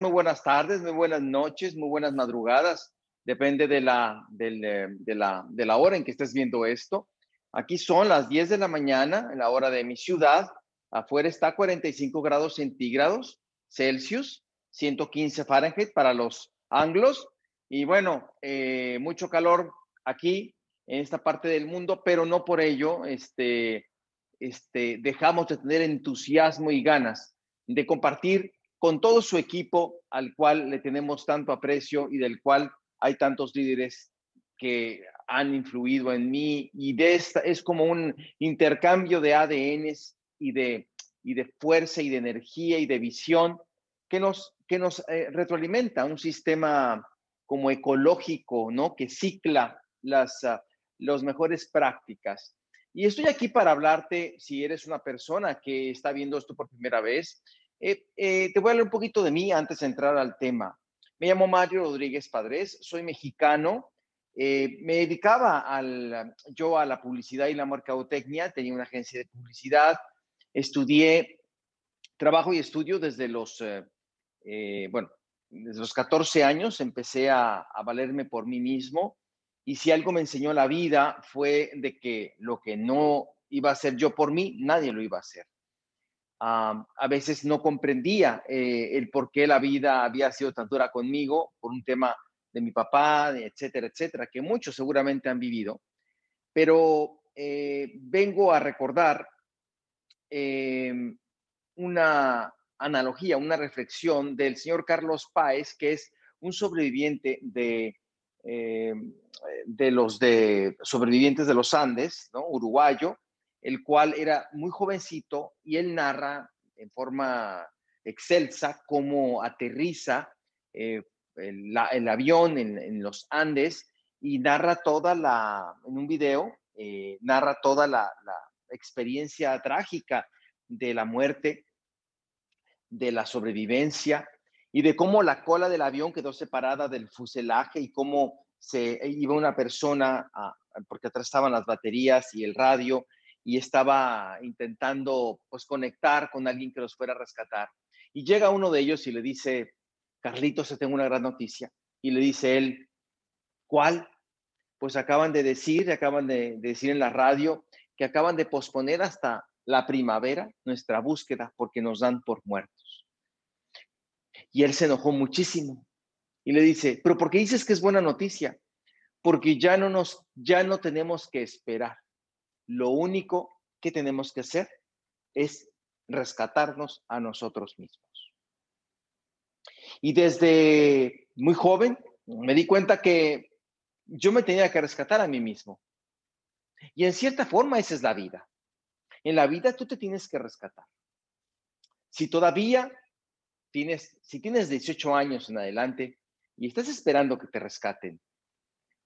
muy buenas tardes, muy buenas noches, muy buenas madrugadas. Depende de la, eh, de, la, de la hora en que estés viendo esto. Aquí son las 10 de la mañana, en la hora de mi ciudad. Afuera está 45 grados centígrados Celsius, 115 Fahrenheit para los anglos. Y bueno, eh, mucho calor aquí en esta parte del mundo, pero no por ello este, este, dejamos de tener entusiasmo y ganas de compartir con todo su equipo al cual le tenemos tanto aprecio y del cual hay tantos líderes que han influido en mí y de esta es como un intercambio de ADNs y de, y de fuerza y de energía y de visión que nos, que nos eh, retroalimenta un sistema como ecológico, ¿no? Que cicla las, uh, mejores prácticas. Y estoy aquí para hablarte, si eres una persona que está viendo esto por primera vez, eh, eh, te voy a hablar un poquito de mí antes de entrar al tema. Me llamo Mario Rodríguez Padres, soy mexicano. Eh, me dedicaba al, yo a la publicidad y la mercadotecnia, tenía una agencia de publicidad, estudié, trabajo y estudio desde los, bueno, desde los 14 años, empecé a, a valerme por mí mismo y si algo me enseñó la vida fue de que lo que no iba a hacer yo por mí, nadie lo iba a hacer a veces no comprendía eh, el por qué la vida había sido tan dura conmigo por un tema de mi papá, etcétera, etcétera, que muchos seguramente han vivido. Pero eh, vengo a recordar em, una analogía, una reflexión del señor Carlos Páez, que es un sobreviviente de, em, de los de sobrevivientes de los Andes, ¿no? uruguayo, el cual era muy jovencito y él narra en forma excelsa cómo aterriza eh, el, avión en, los Andes y narra toda la, en un video, eh, narra toda la, experiencia trágica de la muerte, de la sobrevivencia y de cómo la cola del avión quedó separada del fuselaje y cómo se iba una persona, porque atrás estaban las baterías y el radio, y estaba intentando pues conectar con alguien que los fuera a rescatar. Y llega uno de ellos y le dice, Carlitos, te tengo una gran noticia. Y le dice él, ¿cuál? Pues acaban de decir, acaban de, decir en la radio que acaban de posponer hasta la primavera nuestra búsqueda porque nos dan por muertos. Y él se enojó muchísimo y le dice, pero ¿por qué dices que es buena noticia? Porque ya no nos, ya no tenemos que esperar. Lo único que tenemos que hacer es rescatarnos a nosotros mismos. Y desde muy joven me di cuenta que yo me tenía que rescatar a mí mismo. Y en cierta forma esa es la vida. En la vida tú te tienes que rescatar. Si todavía tienes, si tienes 18 años en adelante y estás esperando que te rescaten,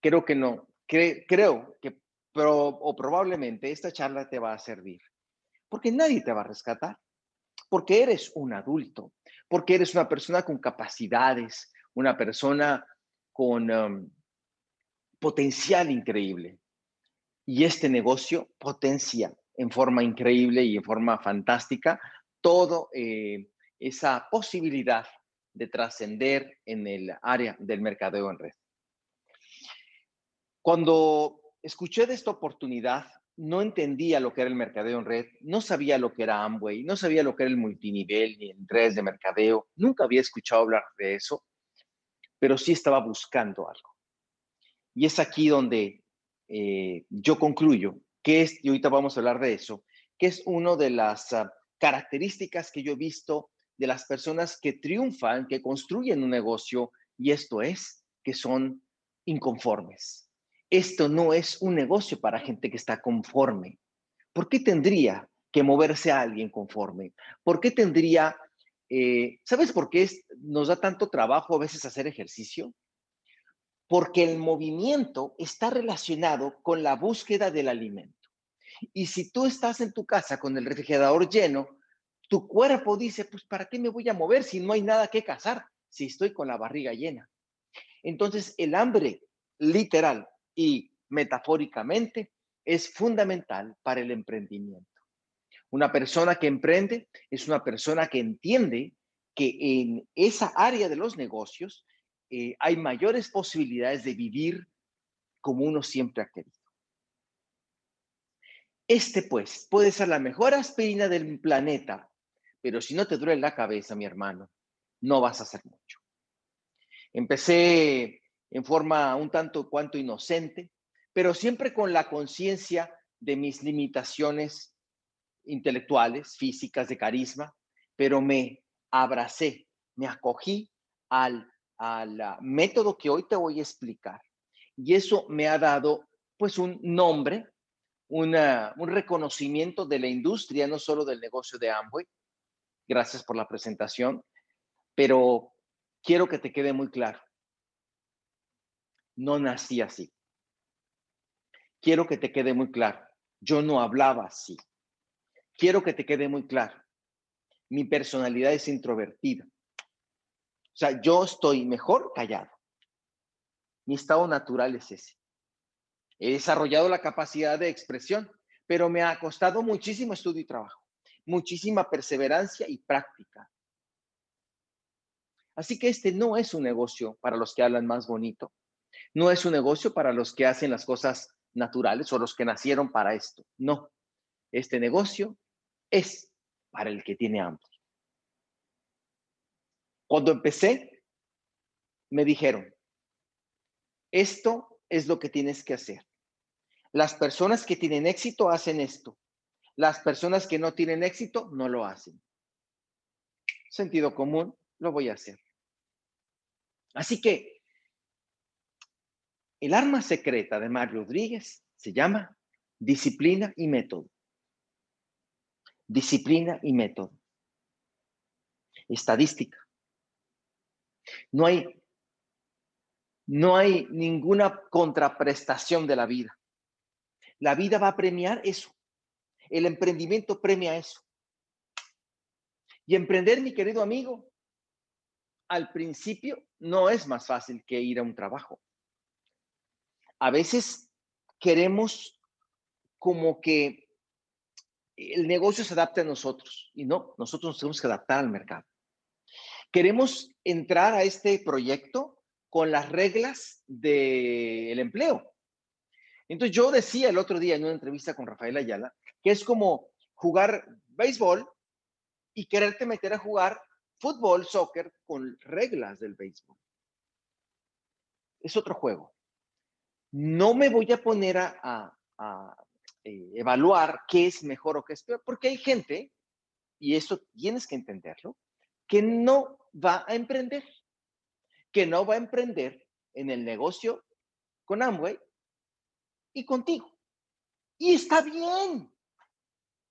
creo que no, creo que pero, o probablemente esta charla te va a servir, porque nadie te va a rescatar, porque eres un adulto, porque eres una persona con capacidades, una persona con um, potencial increíble. Y este negocio potencia en forma increíble y en forma fantástica todo eh, esa posibilidad de trascender en el área del mercadeo en red. Cuando escuché de esta oportunidad, no entendía lo que era el mercadeo en red, no sabía lo que era Amway, no sabía lo que era el multinivel ni redes de mercadeo, nunca había escuchado hablar de eso, pero sí estaba buscando algo. Y es aquí donde eh, yo concluyo que es, y ahorita vamos a hablar de eso, que es una de las ah, características que yo he visto de las personas que triunfan, que construyen un negocio, y esto es que son inconformes esto no es un negocio para gente que está conforme. ¿Por qué tendría que moverse a alguien conforme? ¿Por qué tendría, eh, ¿sabes por qué nos da tanto trabajo a veces hacer ejercicio? Porque el movimiento está relacionado con la búsqueda del alimento. Y si tú estás en tu casa con el refrigerador lleno, tu cuerpo dice, pues ¿para qué me voy a mover si no hay nada que cazar? Si estoy con la barriga llena. Entonces, el hambre literal y metafóricamente es fundamental para el emprendimiento. Una persona que emprende es una persona que entiende que en esa área de los negocios eh, hay mayores posibilidades de vivir como uno siempre ha querido. Este, pues, puede ser la mejor aspirina del planeta, pero si no te duele la cabeza, mi hermano, no vas a hacer mucho. Empecé en forma un tanto cuanto inocente, pero siempre con la conciencia de mis limitaciones intelectuales, físicas, de carisma, pero me abracé, me acogí al, al método que hoy te voy a explicar. Y eso me ha dado pues un nombre, un reconocimiento de la industria, no solo del negocio de Amway. Gracias por la presentación, pero quiero que te quede muy claro. No nací así. Quiero que te quede muy claro. Yo no hablaba así. Quiero que te quede muy claro. Mi personalidad es introvertida. O sea, yo estoy mejor callado. Mi estado natural es ese. He desarrollado la capacidad de expresión, pero me ha costado muchísimo estudio y trabajo, muchísima perseverancia y práctica. Así que este no es un negocio para los que hablan más bonito, no es un negocio para los que hacen las cosas naturales o los que nacieron para esto. No, este negocio es para el que tiene hambre. Cuando empecé, me dijeron, esto es lo que tienes que hacer. Las personas que tienen éxito hacen esto. Las personas que no tienen éxito no lo hacen. Sentido común, lo voy a hacer. Así que el arma secreta de Mario Rodríguez se llama disciplina y método. Disciplina y método. Estadística. No hay, no hay ninguna contraprestación de la vida. La vida va a premiar eso. El emprendimiento premia eso. Y emprender, mi querido amigo, al principio no es más fácil que ir a un trabajo a veces queremos como que el negocio se adapte a nosotros y no, nosotros nos tenemos que adaptar al mercado. Queremos entrar a este proyecto con las reglas del empleo. Entonces yo decía el otro día en una entrevista con Rafael Ayala que es como jugar béisbol y quererte meter a jugar fútbol, soccer con reglas del béisbol. Es otro juego no me voy a poner a, eh, evaluar qué es mejor o qué es peor, porque hay gente, y eso tienes que entenderlo, que no va a emprender, que no va a emprender en el negocio con Amway y contigo. Y está bien,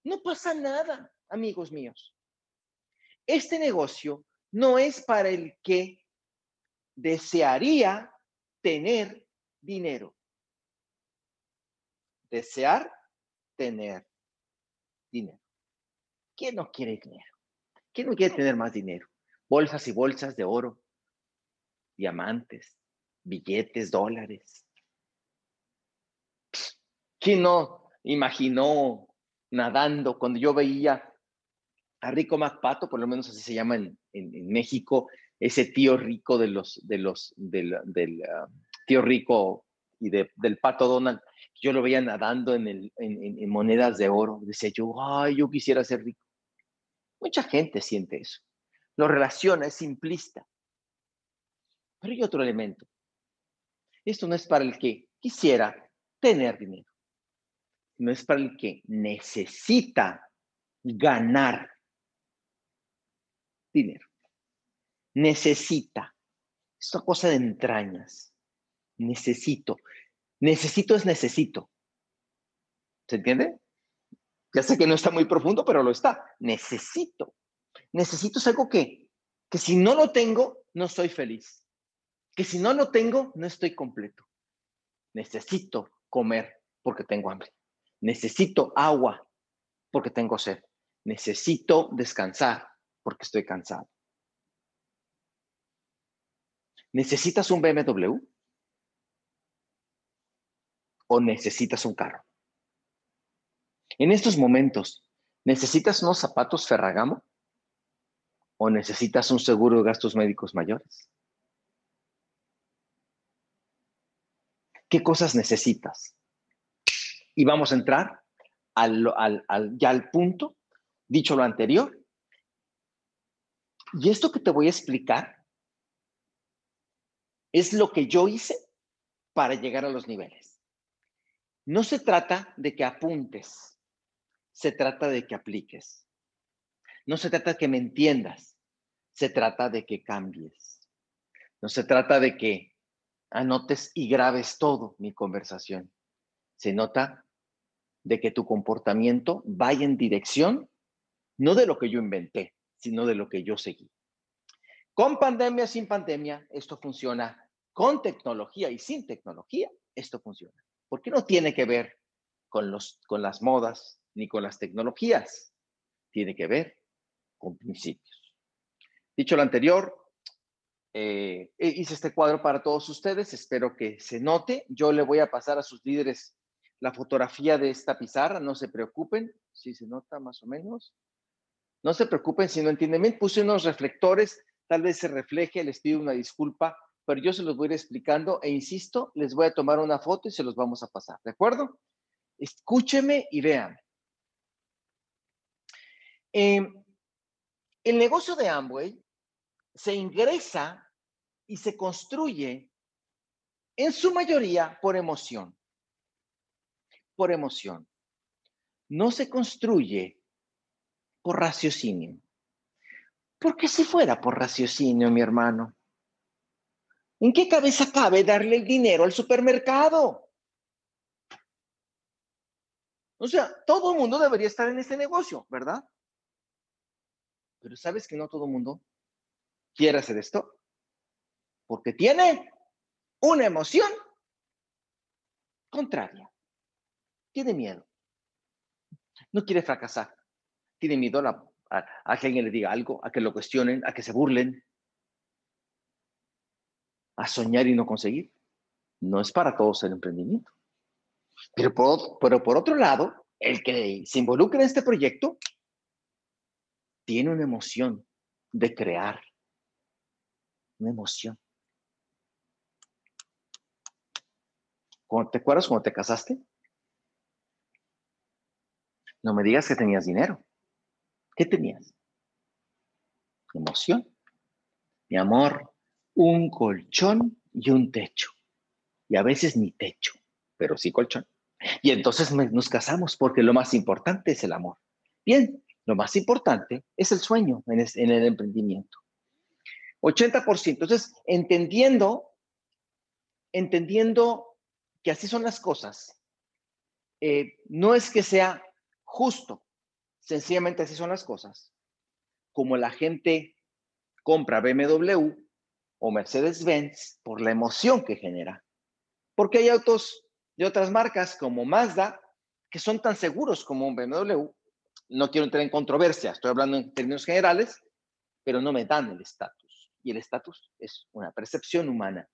no pasa nada, amigos míos. Este negocio no es para el que desearía tener dinero. Desear tener dinero. ¿Quién no quiere dinero? ¿Quién no quiere tener más dinero? Bolsas y bolsas de oro, diamantes, billetes, dólares. ¿Quién no imaginó nadando cuando yo veía a Rico MacPato, por lo menos así se llama en, México, ese tío rico de los, de los, del, ah, tío rico y del pato Donald, yo lo veía nadando en, en, monedas de oro. Decía yo, ay, yo quisiera ser rico. Mucha gente siente eso. Lo relaciona, es simplista. Pero hay otro elemento. Esto no es para el que quisiera tener dinero. No es para el que necesita ganar dinero. Necesita. Es una cosa de entrañas necesito. Necesito es necesito. ¿Se entiende? Ya sé que no está muy profundo, pero lo está. Necesito. Necesito es algo que, que si no lo tengo, no soy feliz. Que si no lo tengo, no estoy completo. Necesito comer porque tengo hambre. Necesito agua porque tengo sed. Necesito descansar porque estoy cansado. ¿Necesitas un BMW? O necesitas un carro. En estos momentos, ¿necesitas unos zapatos Ferragamo ¿O necesitas un seguro de gastos médicos mayores? ¿Qué cosas necesitas? Y vamos a entrar al, ya al punto, dicho lo anterior. Y esto que te voy a explicar es lo que yo hice para llegar a los niveles. No se trata de que apuntes, se trata de que apliques. No se trata de que me entiendas, se trata de que cambies. No se trata de que anotes y grabes todo mi conversación. Se nota de que tu comportamiento vaya en dirección no de lo que yo inventé, sino de lo que yo seguí. Con pandemia, sin pandemia, esto funciona. Con tecnología y sin tecnología, esto funciona. Porque no tiene que ver con, los, con las modas ni con las tecnologías. Tiene que ver con principios. Dicho lo anterior, eh, hice este cuadro para todos ustedes. Espero que se note. Yo le voy a pasar a sus líderes la fotografía de esta pizarra. No se preocupen. Si se nota más o menos. No se preocupen si no entienden bien. Puse unos reflectores. Tal vez se refleje. Les pido una disculpa. Pero yo se los voy a ir explicando. E insisto, les voy a tomar una foto y se los vamos a pasar. ¿De acuerdo? Escúcheme y vean. Em, el negocio de Amway se ingresa y se construye en su mayoría por emoción. Por emoción. No se construye por raciocinio. Porque si fuera por raciocinio, mi hermano, ¿en qué cabeza cabe darle el dinero al supermercado? O sea, todo el mundo debería estar en este negocio, ¿verdad? Pero sabes que no todo el mundo quiere hacer esto porque tiene una emoción contraria. Tiene miedo. No quiere fracasar. Tiene miedo a, a, que alguien le diga algo, a que lo cuestionen, a que se burlen, a soñar y no conseguir. No es para todos el emprendimiento. Pero por, pero por otro lado, el que se involucra en este proyecto tiene una emoción de crear. Una emoción. ¿Te acuerdas cuando te casaste? No me digas que tenías dinero. ¿Qué tenías? Emoción. Mi amor, un colchón y un techo. Y a veces ni techo, pero sí colchón. Y entonces nos casamos porque lo más importante es el amor. Bien, lo más importante es el sueño en, el emprendimiento. 80%. Entonces, entendiendo, entendiendo que así son las cosas, eh, no es que sea justo, sencillamente así son las cosas. Como la gente compra BMW o Mercedes-Benz por la emoción que genera. Porque hay autos de otras marcas como Mazda que son tan seguros como un BMW no quiero entrar en controversia, estoy hablando en términos generales, pero no me dan el estatus. Y el estatus es una percepción humana.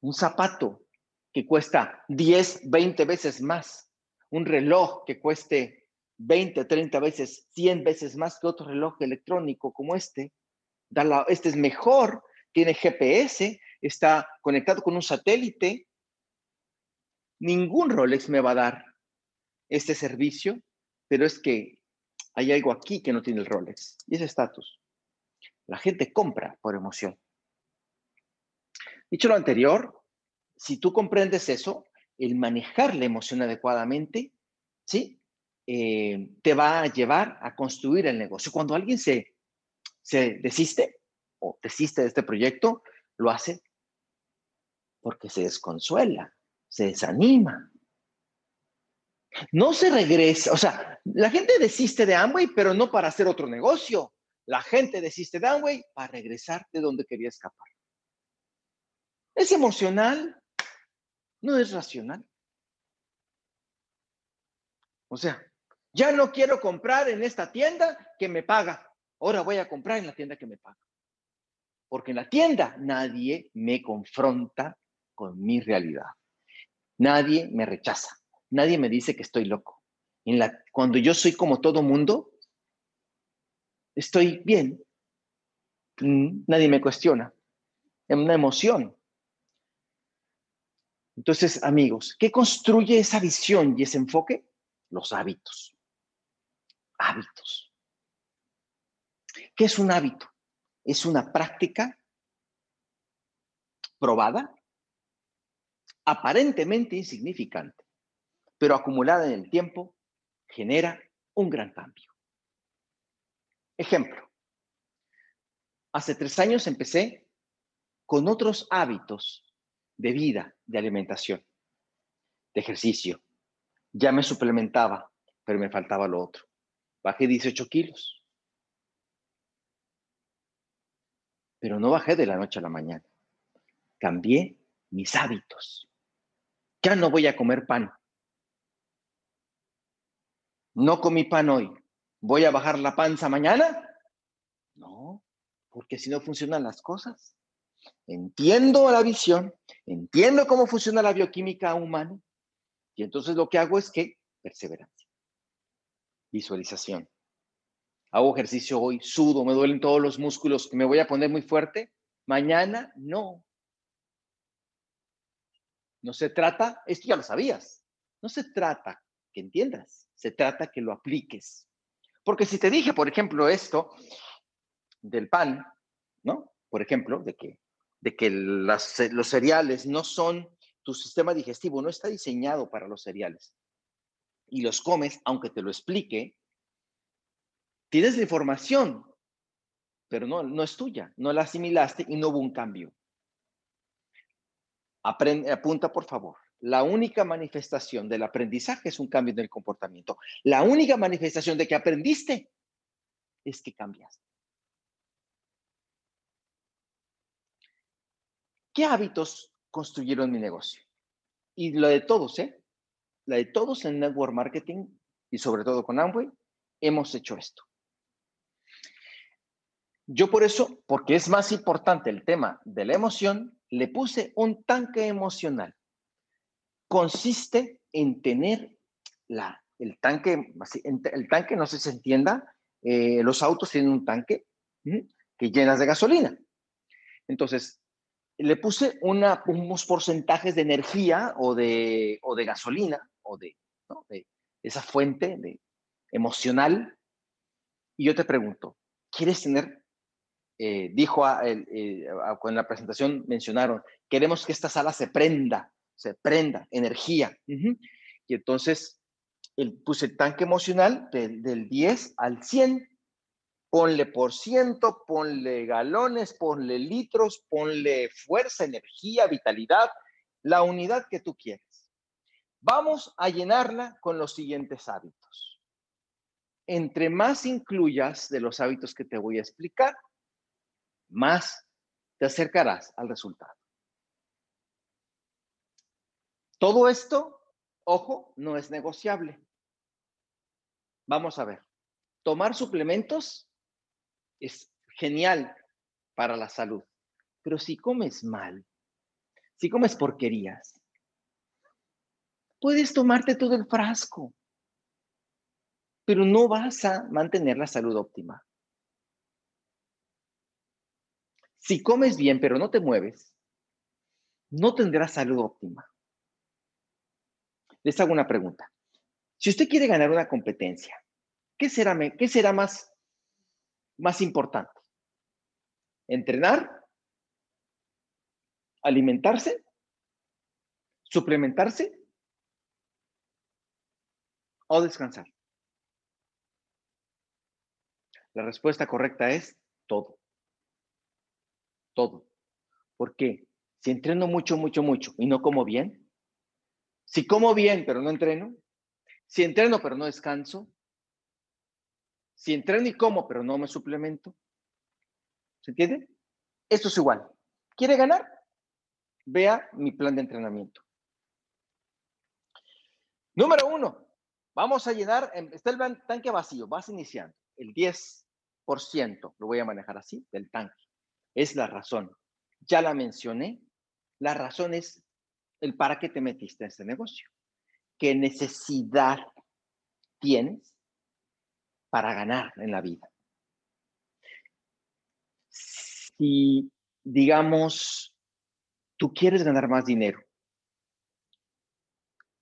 Un zapato que cuesta 10, 20 veces más, un reloj que cueste 20, 30 veces, 100 veces más que otro reloj electrónico como este, este es mejor, tiene GPS, está conectado con un satélite. Ningún Rolex me va a dar este servicio pero es que hay algo aquí que no tiene el Rolex y es estatus. La gente compra por emoción. Dicho lo anterior, si tú comprendes eso, el manejar la emoción adecuadamente, ¿sí? Eh, te va a llevar a construir el negocio. Cuando alguien se, se desiste o desiste de este proyecto, lo hace porque se desconsuela, se desanima, no se regresa, o sea, la gente desiste de Amway, pero no para hacer otro negocio. La gente desiste de Amway para regresar de donde quería escapar. Es emocional, no es racional. O sea, ya no quiero comprar en esta tienda que me paga. Ahora voy a comprar en la tienda que me paga. Porque en la tienda nadie me confronta con mi realidad. Nadie me rechaza nadie me dice que estoy loco. En la, cuando yo soy como todo mundo, estoy bien, Mm, nadie me cuestiona. Es una emoción. Entonces, amigos, ¿qué construye esa visión y ese enfoque? Los hábitos. Hábitos. ¿Qué es un hábito? Es una práctica probada, aparentemente insignificante, pero acumulada en el tiempo, genera un gran cambio. Ejemplo, hace tres años empecé con otros hábitos de vida, de alimentación, de ejercicio. Ya me suplementaba, pero me faltaba lo otro. Bajé 18 kilos. Pero no bajé de la noche a la mañana. Cambié mis hábitos. Ya no voy a comer pan. No comí pan hoy. ¿Voy a bajar la panza mañana? No, porque si no funcionan las cosas. Entiendo la visión, entiendo cómo funciona la bioquímica humana y entonces lo que hago es que perseverancia, visualización. Hago ejercicio hoy, sudo, me duelen todos los músculos, me voy a poner muy fuerte. Mañana no. No se trata, esto ya lo sabías, no se trata que entiendas, se trata que lo apliques. Porque si te dije, por ejemplo, esto del pan, ¿no? Por ejemplo, de que, de que los cereales no son, tu sistema digestivo no está diseñado para los cereales. Y los comes, aunque te lo explique, tienes la información, pero no, no es tuya, no la asimilaste y no hubo un cambio. Aprende, apunta, por favor. La única manifestación del aprendizaje es un cambio en el comportamiento. La única manifestación de que aprendiste es que cambiaste. ¿Qué hábitos construyeron mi negocio? Y lo de todos, ¿eh? La de todos en Network Marketing y sobre todo con Amway, hemos hecho esto. Yo por eso, porque es más importante el tema de la emoción, le puse un tanque emocional. Consiste en tener la, el tanque, el tanque, no sé si se entienda, eh, los autos tienen un tanque que llenas de gasolina. Entonces, le puse una, unos porcentajes de energía o de, o de gasolina o de, de esa fuente de, emocional. Y yo te pregunto, ¿quieres tener eh, dijo eh, en la presentación, mencionaron, queremos que esta sala se prenda, se prenda, energía. Y entonces el, puse el tanque emocional del 10 al 100. Ponle por ciento, ponle galones, ponle litros, ponle fuerza, energía, vitalidad, la unidad que tú quieres. Vamos a llenarla con los siguientes hábitos. Entre más incluyas de los hábitos que te voy a explicar, más te acercarás al resultado. Todo esto, ojo, no es negociable. Vamos a ver. Tomar suplementos es genial para la salud, pero si comes mal, si comes porquerías, puedes tomarte todo el frasco, pero no vas a mantener la salud óptima. Si comes bien pero no te mueves, no tendrás salud óptima. Les hago una pregunta. Si usted quiere ganar una competencia, ¿qué será, más importante? ¿Entrenar? ¿Alimentarse? ¿Suplementarse? ¿O descansar? La respuesta correcta es todo todo. ¿Por qué? Si entreno mucho, mucho, mucho y no como bien, si como bien pero no entreno, si entreno pero no descanso, si entreno y como pero no me suplemento, ¿se entiende? Esto es igual. ¿Quiere ganar? Vea mi plan de entrenamiento. Número uno, vamos a llenar, está el tanque vacío, vas iniciando, el 10%, lo voy a manejar así, del tanque es la razón. Ya la mencioné. La razón es el para qué te metiste en este negocio. ¿Qué necesidad tienes para ganar en la vida? si, digamos, tú quieres ganar más dinero.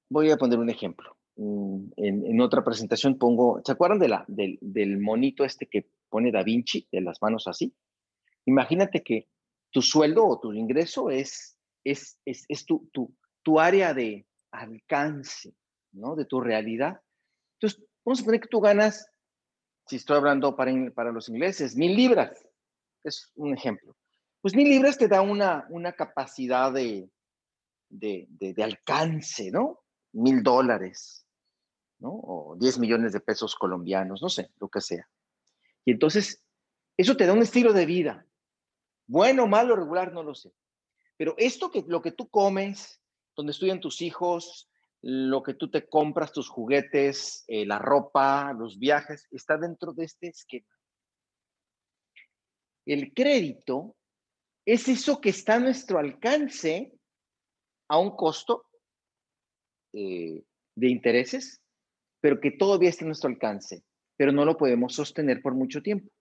Voy a poner un ejemplo. Mm, en, otra presentación pongo, ¿se acuerdan del, del monito este que pone Da Vinci, de las manos así? Imagínate que tu sueldo o tu ingreso es, es, es, es tu, tu, tu, área de alcance, ¿no? De tu realidad. Entonces, vamos a poner que tú ganas, si estoy hablando para, para los ingleses, mil libras. Es un ejemplo. Pues mil libras te da una, una capacidad de, de, de, alcance, ¿no? Mil dólares, ¿no? O 10 millones de pesos colombianos, no sé, lo que sea. Y entonces, eso te da un estilo de vida. Bueno, malo, regular, no lo sé. Pero esto que lo que tú comes, donde estudian tus hijos, lo que tú te compras, tus juguetes, eh, la ropa, los viajes, está dentro de este esquema. El crédito es eso que está a nuestro alcance a un costo eh, de intereses, pero que todavía está a nuestro alcance, pero no lo podemos sostener por mucho tiempo.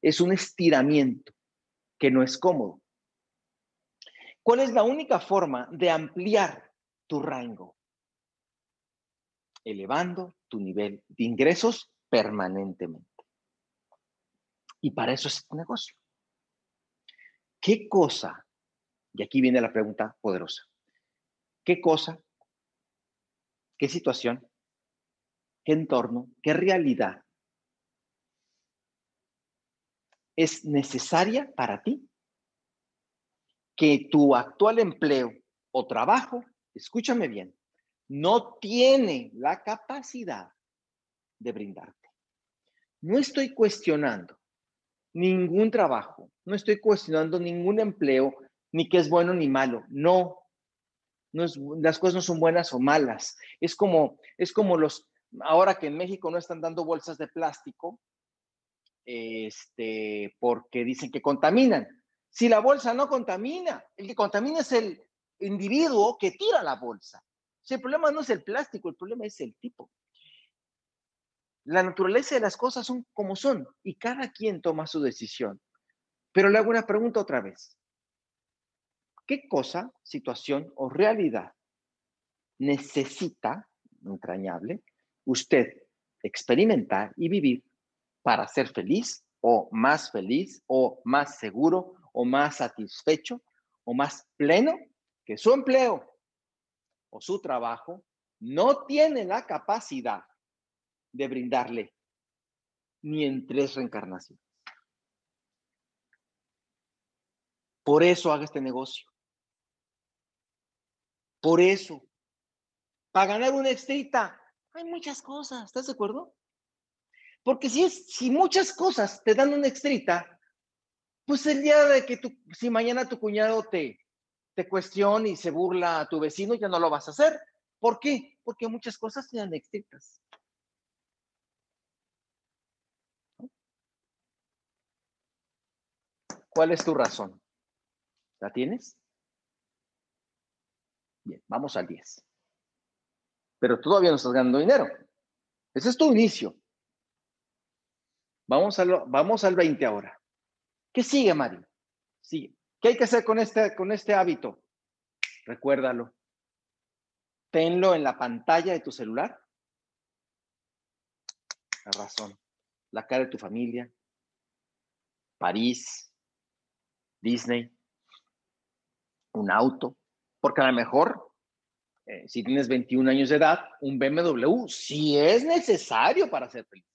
Es un estiramiento que no es cómodo. ¿Cuál es la única forma de ampliar tu rango? Elevando tu nivel de ingresos permanentemente. Y para eso es tu negocio. ¿Qué cosa? Y aquí viene la pregunta poderosa. ¿Qué cosa? ¿Qué situación? ¿Qué entorno? ¿Qué realidad es necesaria para ti que tu actual empleo o trabajo, escúchame bien, no tiene la capacidad de brindarte. No estoy cuestionando ningún trabajo, no estoy cuestionando ningún empleo, ni que es bueno ni malo. No, no es, las cosas no son buenas o malas. Es como, es como los, ahora que en México no están dando bolsas de plástico, este, porque dicen que contaminan. Si la bolsa no contamina, el que contamina es el individuo que tira la bolsa. Si el problema no es el plástico, el problema es el tipo. La naturaleza de las cosas son como son y cada quien toma su decisión. Pero le hago una pregunta otra vez. ¿Qué cosa, situación o realidad necesita, entrañable, usted experimentar y vivir para ser feliz o más feliz o más seguro o más satisfecho o más pleno que su empleo o su trabajo no tiene la capacidad de brindarle ni en tres reencarnaciones. Por eso haga este negocio. Por eso. Para ganar una extrita, hay muchas cosas. ¿Estás de acuerdo? Porque si, es, si muchas cosas te dan una extrita, pues el día de que tu, si mañana tu cuñado te, te cuestiona y se burla a tu vecino, ya no lo vas a hacer. ¿Por qué? Porque muchas cosas te dan extritas. ¿Cuál es tu razón? ¿La tienes? Bien, vamos al 10. Pero todavía no estás ganando dinero. Ese es tu inicio. Vamos, vamos al 20 ahora. ¿Qué sigue, Mari? Sigue. ¿Qué hay que hacer con este, con este hábito? Recuérdalo. Tenlo en la pantalla de tu celular. La razón. La cara de tu familia. París. Disney. Un auto. Porque a lo mejor, eh, si tienes 21 años de edad, un BMW sí es necesario para ser feliz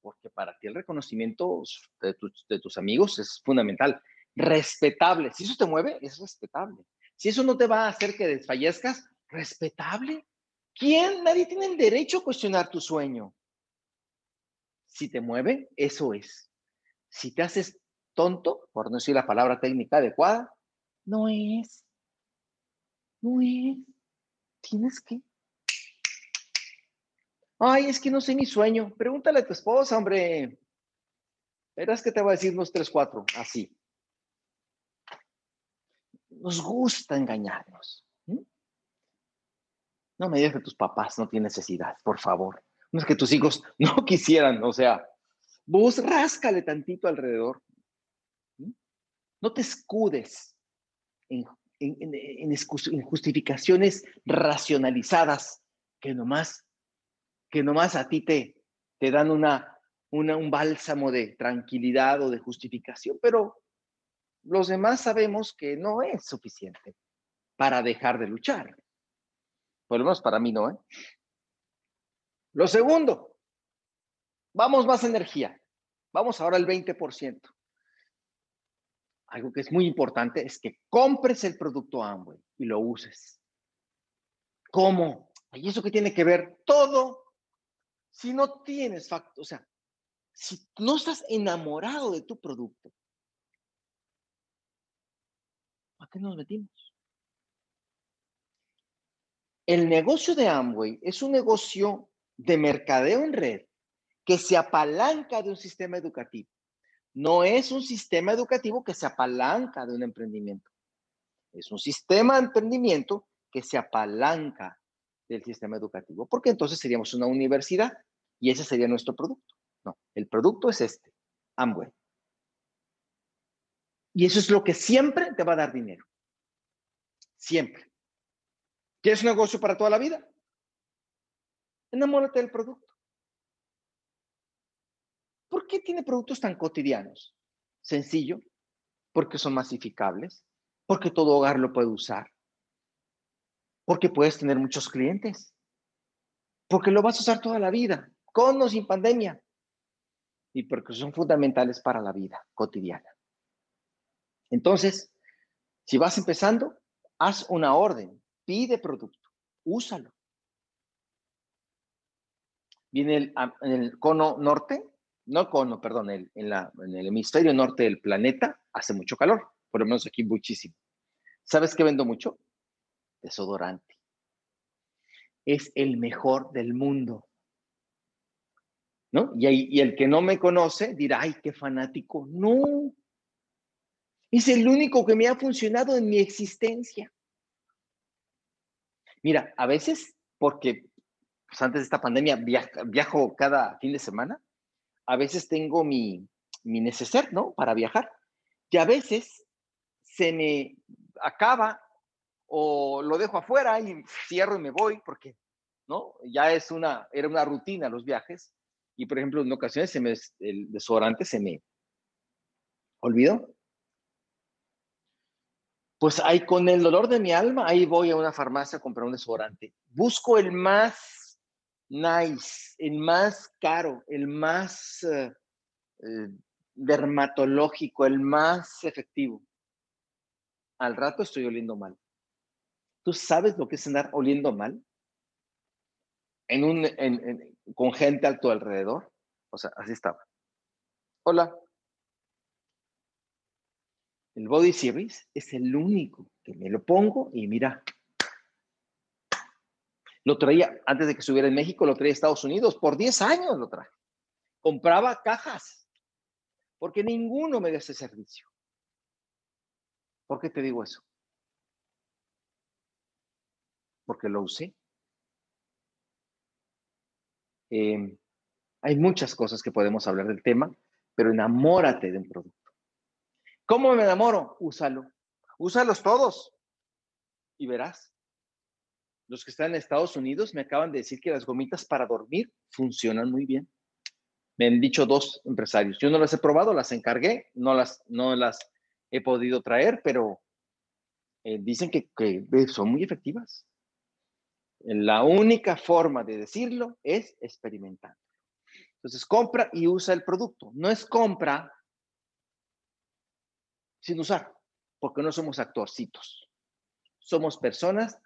porque para ti el reconocimiento de, tus amigos es fundamental. Respetable. Si eso te mueve, es respetable. Si eso no te va a hacer que desfallezcas, respetable. ¿Quién? Nadie tiene el derecho a cuestionar tu sueño. Si te mueve, eso es. Si te haces tonto, por no decir la palabra técnica adecuada, no es. No es. Tienes que Ay, es que no sé mi sueño. Pregúntale a tu esposa, hombre. Verás que te va a decir unos tres, cuatro, así. Nos gusta engañarnos. No me digas que tus papás no tienen necesidad, por favor. No es que tus hijos no quisieran, o sea, vos ráscale tantito alrededor. No te escudes en, justificaciones racionalizadas que nomás, que nomás a ti te, te dan una, un bálsamo de tranquilidad o de justificación, pero los demás sabemos que no es suficiente para dejar de luchar. Por lo menos para mí no, ¿eh? Lo segundo, vamos más energía. Vamos ahora al 20%. Algo que es muy importante es que compres el producto Amway y lo uses. ¿Cómo? ¿Y eso que tiene que ver? Todo. Si no tienes facto, o sea, si no estás enamorado de tu producto, ¿a qué nos metimos? El negocio de Amway es un negocio de mercadeo en red que se apalanca de un sistema educativo. No es un sistema educativo que se apalanca de un emprendimiento. Es un sistema de emprendimiento que se apalanca del sistema educativo, porque entonces seríamos una universidad y ese sería nuestro producto. No, el producto es este, Amway. Y eso es lo que siempre te va a dar dinero. Siempre. ¿Quieres un negocio para toda la vida? Enamórate del producto. ¿Por qué tiene productos tan cotidianos? Sencillo, porque son masificables, porque todo hogar lo puede usar, porque puedes tener muchos clientes, porque lo vas a usar toda la vida, con o sin pandemia y porque son fundamentales para la vida cotidiana. Entonces, si vas empezando, haz una orden, pide producto, úsalo. Viene el, en el cono norte, no cono, perdón, en el hemisferio norte del planeta hace mucho calor, por lo menos aquí muchísimo. ¿Sabes qué vendo mucho? Desodorante. Es el mejor del mundo. ¿no? Y, el que no me conoce dirá, ay, qué fanático. No, es el único que me ha funcionado en mi existencia. Mira, a veces, porque pues, antes de esta pandemia viajo cada fin de semana, a veces tengo mi, mi neceser, ¿no? Para viajar. Y a veces se me acaba o lo dejo afuera y cierro y me voy porque, ¿no? Ya es una, era una rutina los viajes y por ejemplo, en ocasiones el desodorante se me olvidó. Pues ahí con el dolor de mi alma, ahí voy a una farmacia a comprar un desodorante. Busco el más nice, el más caro, el más eh, eh, dermatológico, el más efectivo. Al rato estoy oliendo mal. ¿Tú sabes lo que es andar oliendo mal? En un, con gente a tu alrededor. O sea, así estaba. Hola. El Body Series es el único que me lo pongo y mira. Lo traía, antes de que estuviera en México, lo traía a Estados Unidos. Por 10 años lo traje. Compraba cajas. Porque ninguno me da ese servicio. ¿Por qué te digo eso? Porque lo usé. Em, hay muchas cosas que podemos hablar del tema, pero enamórate de un producto. ¿Cómo me enamoro? Úsalo. Úsalos todos y verás. Los que están en Estados Unidos me acaban de decir que las gomitas para dormir funcionan muy bien. Me han dicho dos empresarios. Yo no las he probado, las encargué, no las, no las he podido traer, pero eh, dicen que, que son muy efectivas. La única forma de decirlo es experimentando. Entonces, compra y usa el producto. No es compra sin usar, porque no somos actorcitos. Somos personas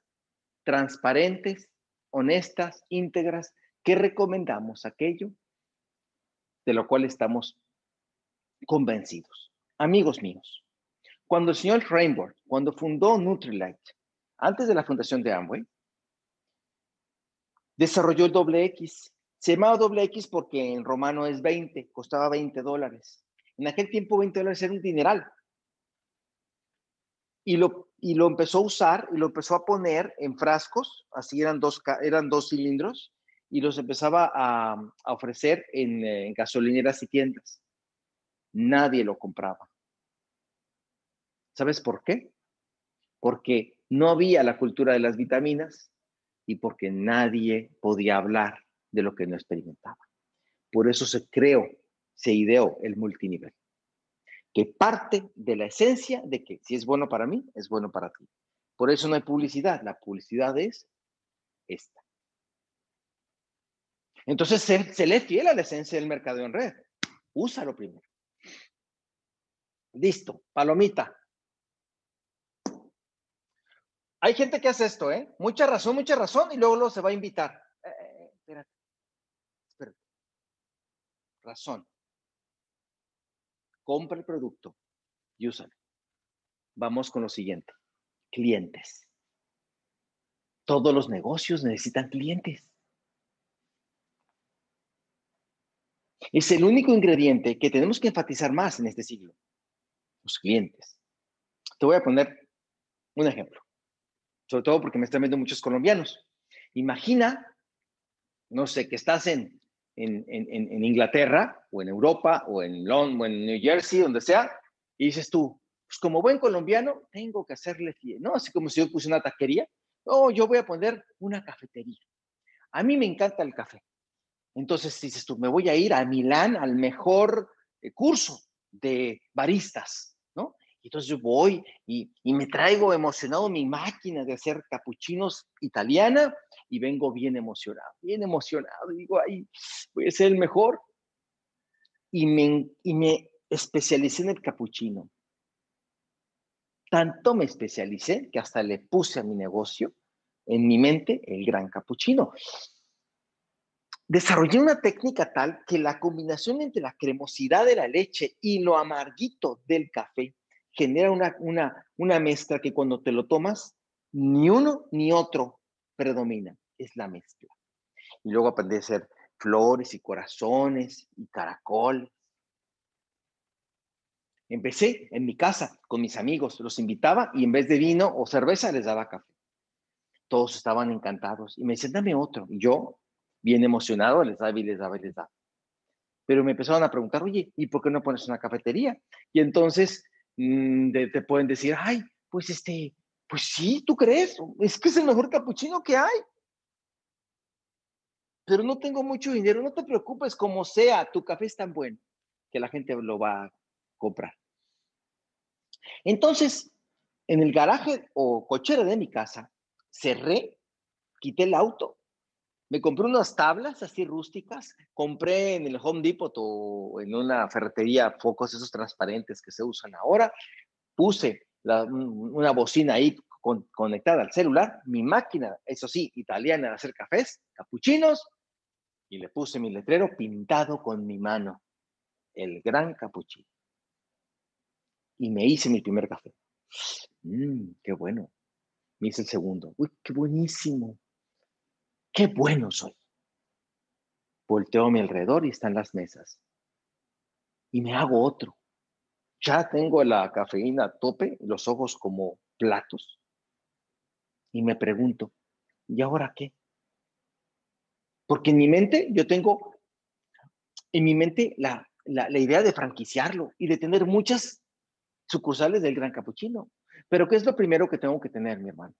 transparentes, honestas, íntegras, que recomendamos aquello de lo cual estamos convencidos. Amigos míos, cuando el señor Rainbow, cuando fundó Nutrilite, antes de la fundación de Amway, desarrolló el doble X. Se llamaba doble X porque en romano es 20, costaba 20 dólares. En aquel tiempo 20 dólares era un dineral. Y lo, y lo empezó a usar y lo empezó a poner en frascos, así eran dos, eran dos cilindros, y los empezaba a, ofrecer en, en gasolineras y tiendas. Nadie lo compraba. ¿Sabes por qué? Porque no había la cultura de las vitaminas y porque nadie podía hablar de lo que no experimentaba. Por eso se creó, se ideó el multinivel, que parte de la esencia de que si es bueno para mí, es bueno para ti. Por eso no hay publicidad, la publicidad es esta. Entonces, se, se le fiel a la esencia del mercado en red. Úsalo primero. Listo, palomita. Hay gente que hace esto, ¿eh? Mucha razón, mucha razón, y luego, luego se va a invitar. Eh, eh, eh, espérate. Espérate. Razón. Compra el producto y úsalo. Vamos con lo siguiente. Clientes. Todos los negocios necesitan clientes. Es el único ingrediente que tenemos que enfatizar más en este siglo los clientes. Te voy a poner un ejemplo, sobre todo porque me están viendo muchos colombianos. Imagina, no sé, que estás en, en, en, Inglaterra o en Europa o en Londres o en New Jersey, donde sea, y dices tú, pues como buen colombiano, tengo que hacerle fiel, ¿no? Así como si yo puse una taquería, oh, yo voy a poner una cafetería. A mí me encanta el café. Entonces dices tú, me voy a ir a Milán al mejor eh, curso de baristas. Y entonces yo voy y, me traigo emocionado mi máquina de hacer capuchinos italiana y vengo bien emocionado, bien emocionado. Y digo, ay, voy a ser el mejor. Y me, y me especialicé en el capuchino. Tanto me especialicé que hasta le puse a mi negocio en mi mente el gran capuchino. Desarrollé una técnica tal que la combinación entre la cremosidad de la leche y lo amarguito del café genera una, una, una mezcla que cuando te lo tomas, ni uno ni otro predomina, es la mezcla. Y luego aprendí a hacer flores y corazones y caracoles. Empecé en mi casa con mis amigos, los invitaba y en vez de vino o cerveza les daba café. Todos estaban encantados y me decían, dame otro. Y yo, bien emocionado, les daba y les daba y les daba. Pero me empezaron a preguntar, oye, ¿y por qué no pones una cafetería? Y entonces Mm, te pueden decir, ay, pues este, pues sí, ¿tú crees? Es que es el mejor capuchino que hay. Pero no tengo mucho dinero, no te preocupes, como sea, tu café es tan bueno que la gente lo va a comprar. Entonces, en el garaje o cochera de mi casa, cerré, quité el auto me compré unas tablas así rústicas, compré en el Home Depot o en una ferretería focos esos transparentes que se usan ahora, puse una bocina ahí conectada al celular, mi máquina, eso sí, italiana de hacer cafés, capuchinos, y le puse mi letrero pintado con mi mano, el gran capuchino. Y me hice mi primer café. Mmm, qué bueno. Me hice el segundo. Uy, qué buenísimo qué bueno soy. Volteo a mi alrededor y están las mesas. Y me hago otro. Ya tengo la cafeína a tope, los ojos como platos. Y me pregunto, ¿y ahora qué? Porque en mi mente yo tengo, en mi mente la, la, la idea de franquiciarlo y de tener muchas sucursales del Gran Capuchino. Pero ¿qué es lo primero que tengo que tener, mi hermano?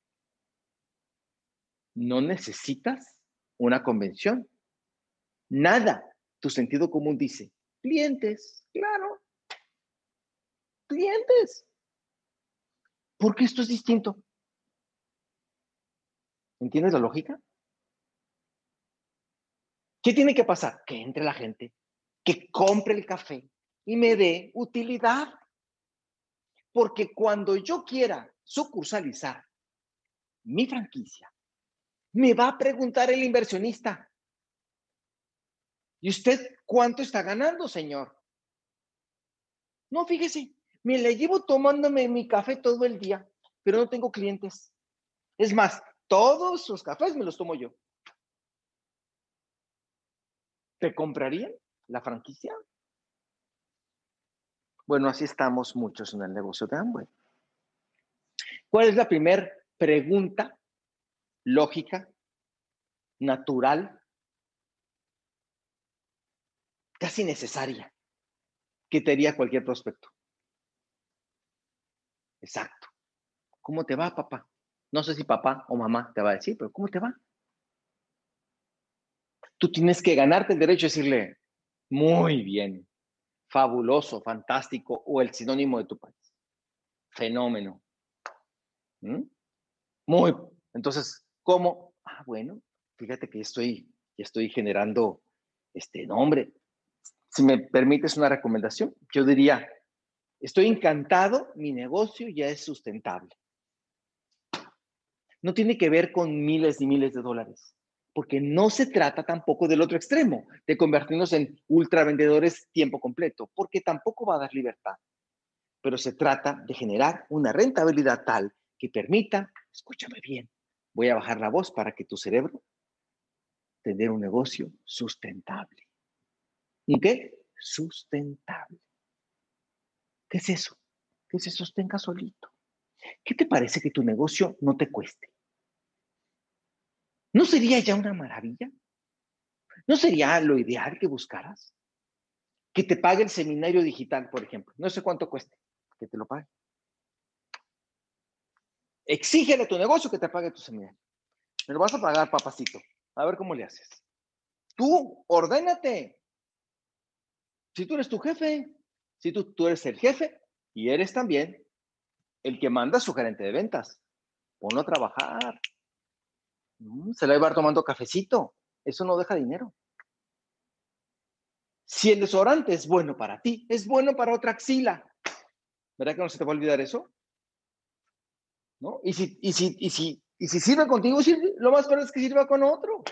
No necesitas una convención. Nada. Tu sentido común dice, clientes, claro. Clientes. Porque esto es distinto. ¿Entiendes la lógica? ¿Qué tiene que pasar? Que entre la gente, que compre el café y me dé utilidad. Porque cuando yo quiera sucursalizar mi franquicia, me va a preguntar el inversionista. ¿Y usted cuánto está ganando, señor? No, fíjese, me le llevo tomándome mi café todo el día, pero no tengo clientes. Es más, todos sus cafés me los tomo yo. ¿Te comprarían la franquicia? Bueno, así estamos muchos en el negocio de Amway. ¿Cuál es la primera pregunta lógica, natural, casi necesaria que te haría cualquier prospecto. Exacto. ¿Cómo te va, papá? No sé si papá o mamá te va a decir, pero ¿cómo te va? Tú tienes que ganarte el derecho de decirle, muy bien, fabuloso, fantástico, o el sinónimo de tu país. Fenómeno. ¿Mm? Muy. Entonces, ¿cómo? Ah, bueno, fíjate que estoy, estoy generando este nombre. Si me permites una recomendación, yo diría, estoy encantado, mi negocio ya es sustentable. No tiene que ver con miles y miles de dólares, porque no se trata tampoco del otro extremo, de convertirnos en ultra vendedores tiempo completo, porque tampoco va a dar libertad. Pero se trata de generar una rentabilidad tal que permita, escúchame bien, voy a bajar la voz para que tu cerebro tener un negocio sustentable. ¿Y qué? Sustentable. ¿Qué es eso? Que se sostenga solito. ¿Qué te parece que tu negocio no te cueste? ¿No sería ya una maravilla? ¿No sería lo ideal que buscaras? Que te pague el seminario digital, por ejemplo. No sé cuánto cueste, que te lo pague. Exígele a tu negocio que te pague tu seminario. Me lo vas a pagar, papacito. A ver cómo le haces. Tú, ordénate. Si tú eres tu jefe, si tú, tú eres el jefe y eres también el que manda a su gerente de ventas, ponlo a trabajar. Mm, se la va a ir tomando cafecito. Eso no deja dinero. Si el desodorante es bueno para ti, es bueno para otra axila. ¿Verdad que no se te va a olvidar eso? ¿No? Y si, y si, y si y si sirve contigo, lo más probable es que sirva con otro.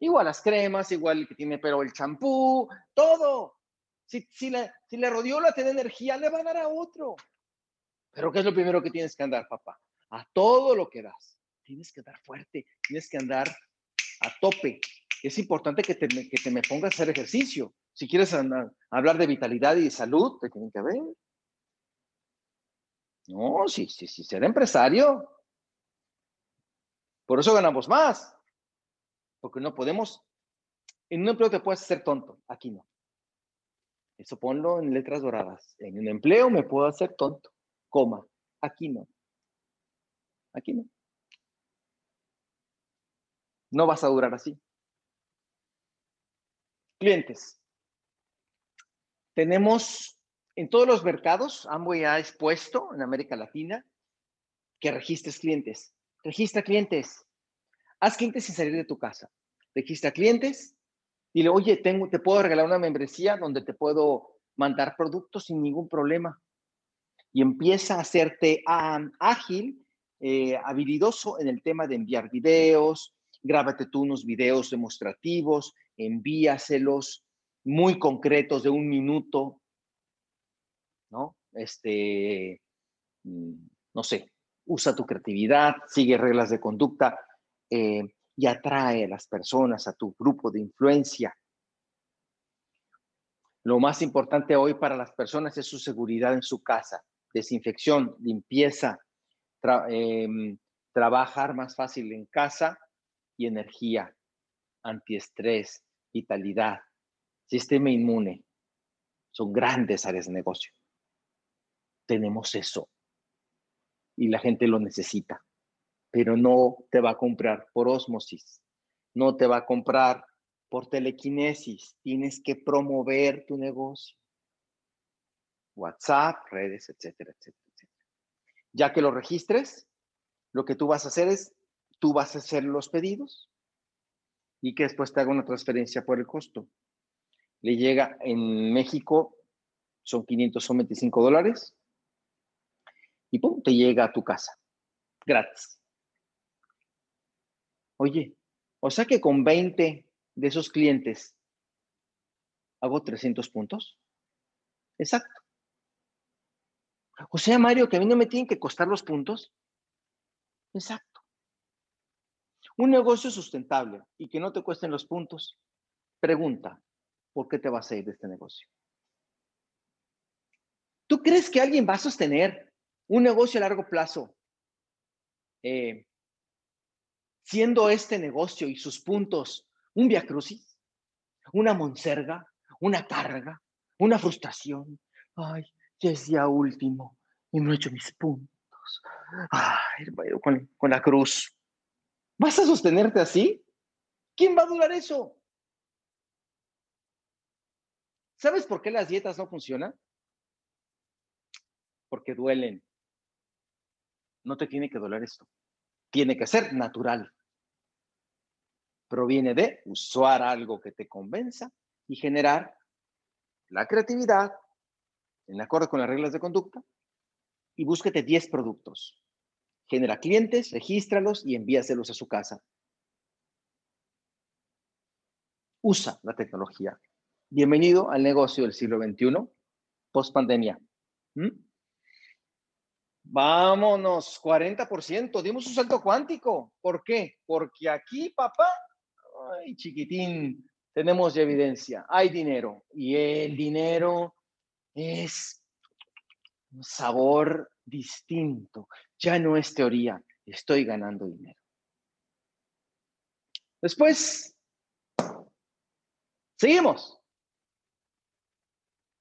Igual las cremas, igual el que tiene pero el champú, todo. Si, si, le, si le rodiola te da energía, le va a dar a otro. Pero ¿qué es lo primero que tienes que andar, papá? A todo lo que das. Tienes que andar fuerte, tienes que andar a tope. Es importante que te, que te me pongas a hacer ejercicio. Si quieres hablar de vitalidad y de salud, te tienen que ver. No, sí, sí, sí, ser empresario. Por eso ganamos más. Porque no podemos. En un empleo te puedes hacer tonto, aquí no. Eso ponlo en letras doradas. En un empleo me puedo hacer tonto, coma. Aquí no. Aquí no. No vas a durar así. Clientes. Tenemos en todos los mercados, Amway ha expuesto en América Latina que registres clientes. Registra clientes. Haz clientes sin salir de tu casa. Registra clientes. Dile, oye, tengo, te puedo regalar una membresía donde te puedo mandar productos sin ningún problema. Y empieza a hacerte ágil, eh, habilidoso en el tema de enviar videos. Grábate tú unos videos demostrativos, envíaselos muy concretos de un minuto ¿no? Este, mm, no sé, usa tu creatividad, sigue reglas de conducta eh, y atrae a las personas a tu grupo de influencia. Lo más importante hoy para las personas es su seguridad en su casa, desinfección, limpieza, em, trabajar más fácil en casa y energía, antiestrés, vitalidad, sistema inmune. Son grandes áreas de negocio tenemos eso y la gente lo necesita, pero no te va a comprar por osmosis, no te va a comprar por telequinesis, tienes que promover tu negocio. WhatsApp, redes, etcétera, etcétera, etcétera. Ya que lo registres, lo que tú vas a hacer es, tú vas a hacer los pedidos y que después te haga una transferencia por el costo. Le llega en México, son 525 dólares, y pum, te llega a tu casa, gratis. Oye, o sea que con 20 de esos clientes hago 300 puntos. Exacto. O sea, Mario, que a mí no me tienen que costar los puntos. Exacto. Un negocio sustentable y que no te cuesten los puntos. Pregunta, ¿por qué te vas a ir de este negocio? ¿Tú crees que alguien va a sostener un negocio a largo plazo, eh, siendo este negocio y sus puntos un viacrucis, una monserga, una carga, una frustración. Ay, ya es día último. y no he hecho mis puntos. Ay, con, con la cruz. ¿Vas a sostenerte así? ¿Quién va a durar eso? ¿Sabes por qué las dietas no funcionan? Porque duelen. No te tiene que doler esto. Tiene que ser natural. Proviene de usar algo que te convenza y generar la creatividad en acuerdo con las reglas de conducta y búsquete 10 productos. Genera clientes, regístralos y envíaselos a su casa. Usa la tecnología. Bienvenido al negocio del siglo XXI, post pandemia. ¿Mm? Vámonos, 40%, dimos un salto cuántico. ¿Por qué? Porque aquí, papá, ay, chiquitín, tenemos evidencia, hay dinero y el dinero es un sabor distinto. Ya no es teoría, estoy ganando dinero. Después, seguimos.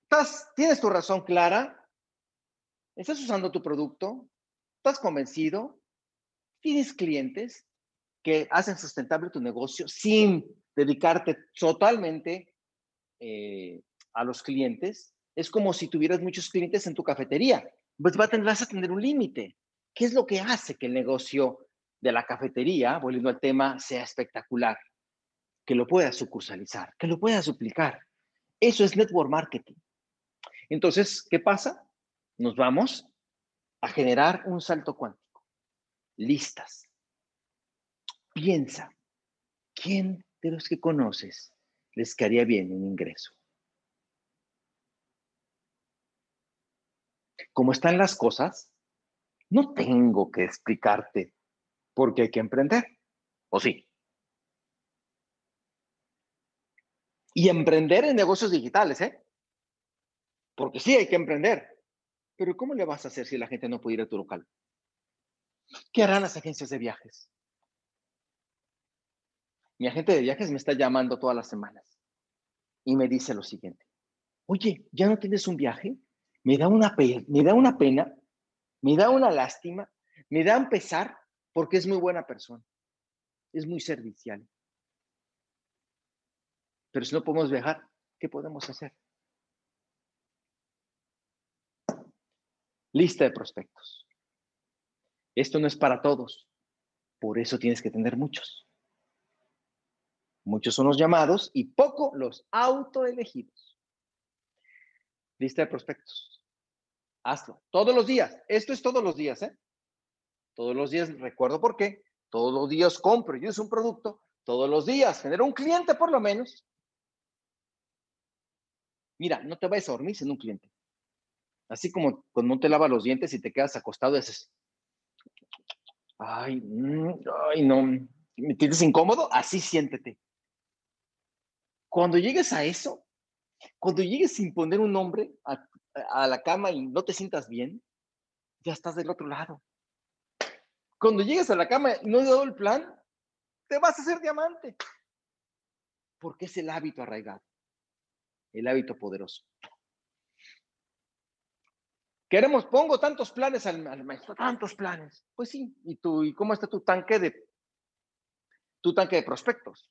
¿Estás, ¿Tienes tu razón clara? ¿Estás usando tu producto? ¿Estás convencido? ¿Tienes clientes que hacen sustentable tu negocio sin dedicarte totalmente eh, a los clientes? Es como si tuvieras muchos clientes en tu cafetería. Pues vas a tener un límite. ¿Qué es lo que hace que el negocio de la cafetería, volviendo al tema, sea espectacular? Que lo puedas sucursalizar, que lo puedas duplicar. Eso es network marketing. Entonces, ¿qué pasa? Nos vamos a generar un salto cuántico. Listas. Piensa, ¿quién de los que conoces les caería bien un ingreso? Como están las cosas, no tengo que explicarte por qué hay que emprender. ¿O sí? Y emprender en negocios digitales, ¿eh? Porque sí, hay que emprender. Pero ¿cómo le vas a hacer si la gente no puede ir a tu local? ¿Qué harán las agencias de viajes? Mi agente de viajes me está llamando todas las semanas y me dice lo siguiente. Oye, ¿ya no tienes un viaje? Me da una, me da una pena, me da una lástima, me da un pesar porque es muy buena persona. Es muy servicial. Pero si no podemos viajar, ¿qué podemos hacer? Lista de prospectos. Esto no es para todos. Por eso tienes que tener muchos. Muchos son los llamados y poco los autoelegidos. Lista de prospectos. Hazlo todos los días. Esto es todos los días, ¿eh? Todos los días, recuerdo por qué. Todos los días compro y uso un producto. Todos los días genero un cliente por lo menos. Mira, no te vayas a dormir sin un cliente. Así como cuando no te lavas los dientes y te quedas acostado, es ay, mm, ay, no, ¿me tienes incómodo? Así siéntete. Cuando llegues a eso, cuando llegues sin poner un nombre a, la cama y no te sientas bien, ya estás del otro lado. Cuando llegues a la cama y no he dado el plan, te vas a hacer diamante. Porque es el hábito arraigado, el hábito poderoso. Queremos, pongo tantos planes al, maestro, tantos planes. Pues sí, ¿y tú, y cómo está tu tanque de, tu tanque de prospectos?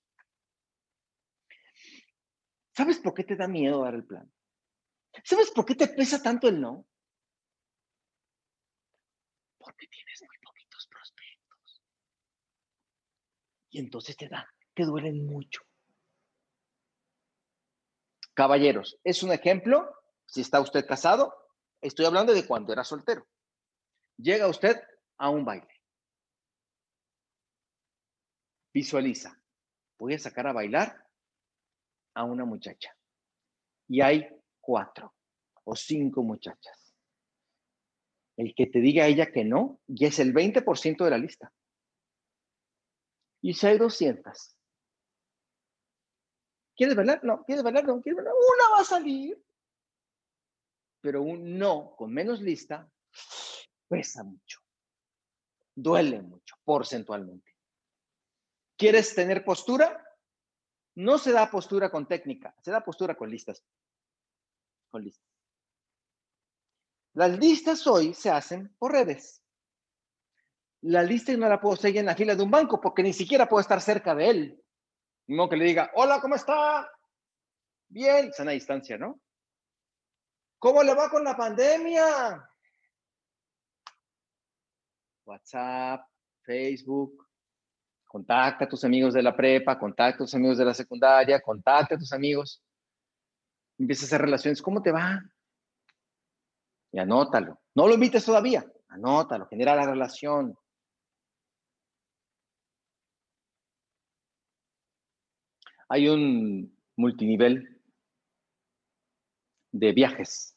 ¿Sabes por qué te da miedo dar el plan? ¿Sabes por qué te pesa tanto el no? Porque tienes muy poquitos prospectos. Y entonces te da, te duelen mucho. Caballeros, es un ejemplo, si está usted casado, Estoy hablando de cuando era soltero. Llega usted a un baile. Visualiza. Voy a sacar a bailar a una muchacha. Y hay cuatro o cinco muchachas. El que te diga a ella que no, ya es el 20% de la lista. Y si hay 200. ¿Quieres bailar? No. ¿Quieres bailar? No. ¿Quieres bailar? Una va a salir pero un no con menos lista pesa mucho, duele mucho porcentualmente. ¿Quieres tener postura? No se da postura con técnica, se da postura con listas. Con listas. Las listas hoy se hacen por redes. La lista no la puedo seguir en la fila de un banco porque ni siquiera puedo estar cerca de él. No que le diga, hola, ¿cómo está? Bien, sana distancia, ¿no? ¿Cómo le va con la pandemia? WhatsApp, Facebook, contacta a tus amigos de la prepa, contacta a tus amigos de la secundaria, contacta a tus amigos. Empieza a hacer relaciones. ¿Cómo te va? Y anótalo. No lo invites todavía. Anótalo, genera la relación. Hay un multinivel de viajes.